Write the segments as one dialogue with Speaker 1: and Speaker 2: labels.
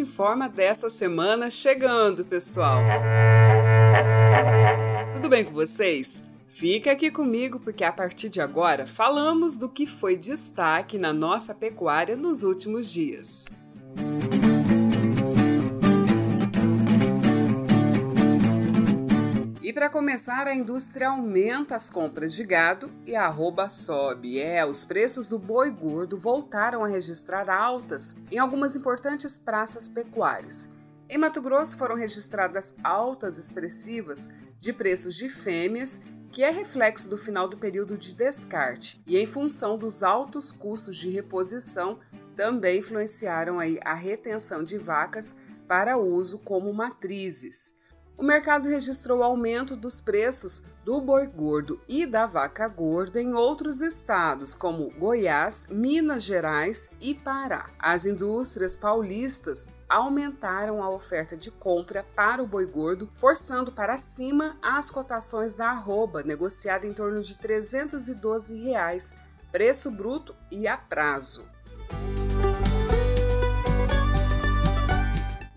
Speaker 1: informa dessa semana chegando, pessoal. Tudo bem com vocês? Fica aqui comigo porque a partir de agora falamos do que foi destaque na nossa pecuária nos últimos dias. E para começar, a indústria aumenta as compras de gado e a arroba sobe. É, os preços do boi gordo voltaram a registrar altas em algumas importantes praças pecuárias. Em Mato Grosso foram registradas altas expressivas de preços de fêmeas, que é reflexo do final do período de descarte, e em função dos altos custos de reposição, também influenciaram aí a retenção de vacas para uso como matrizes o mercado registrou aumento dos preços do boi gordo e da vaca gorda em outros estados, como Goiás, Minas Gerais e Pará. As indústrias paulistas aumentaram a oferta de compra para o boi gordo, forçando para cima as cotações da arroba, negociada em torno de 312 reais, preço bruto e a prazo.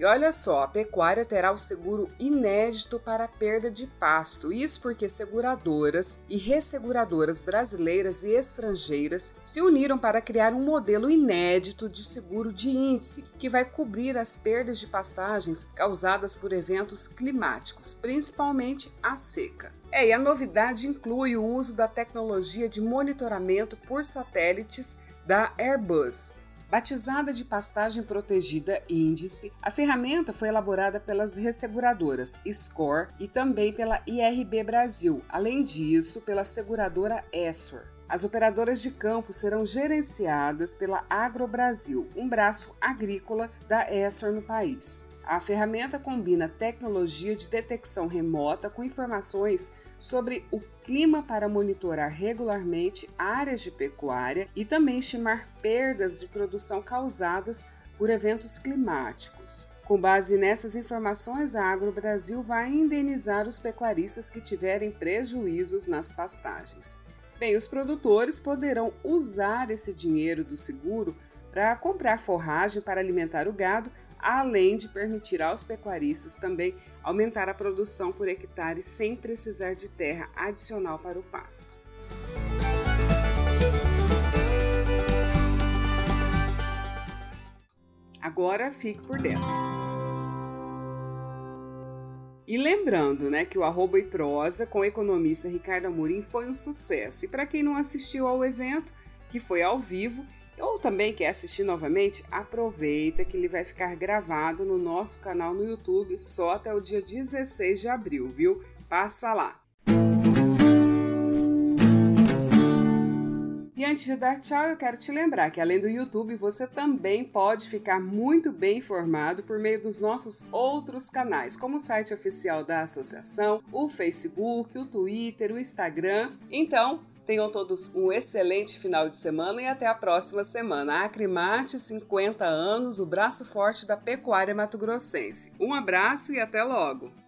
Speaker 1: E olha só, a pecuária terá o seguro inédito para perda de pasto. Isso porque seguradoras e resseguradoras brasileiras e estrangeiras se uniram para criar um modelo inédito de seguro de índice que vai cobrir as perdas de pastagens causadas por eventos climáticos, principalmente a seca. É, e a novidade inclui o uso da tecnologia de monitoramento por satélites da Airbus Batizada de pastagem protegida índice, a ferramenta foi elaborada pelas resseguradoras Score e também pela IRB Brasil, além disso pela seguradora Essor. As operadoras de campo serão gerenciadas pela AgroBrasil, um braço agrícola da Essor no país. A ferramenta combina tecnologia de detecção remota com informações sobre o clima para monitorar regularmente áreas de pecuária e também estimar perdas de produção causadas por eventos climáticos. Com base nessas informações, a Agro Brasil vai indenizar os pecuaristas que tiverem prejuízos nas pastagens. Bem, os produtores poderão usar esse dinheiro do seguro para comprar forragem para alimentar o gado além de permitir aos pecuaristas também aumentar a produção por hectare sem precisar de terra adicional para o pasto. Agora fique por dentro. E lembrando, né, que o arroba e prosa com o economista Ricardo Amorim foi um sucesso. E para quem não assistiu ao evento, que foi ao vivo, ou também quer assistir novamente, aproveita que ele vai ficar gravado no nosso canal no YouTube só até o dia 16 de abril, viu? Passa lá. E antes de dar tchau, eu quero te lembrar que além do YouTube, você também pode ficar muito bem informado por meio dos nossos outros canais, como o site oficial da associação, o Facebook, o Twitter, o Instagram. Então, Tenham todos um excelente final de semana e até a próxima semana. Acrimate 50 anos, o braço forte da pecuária mato-grossense. Um abraço e até logo!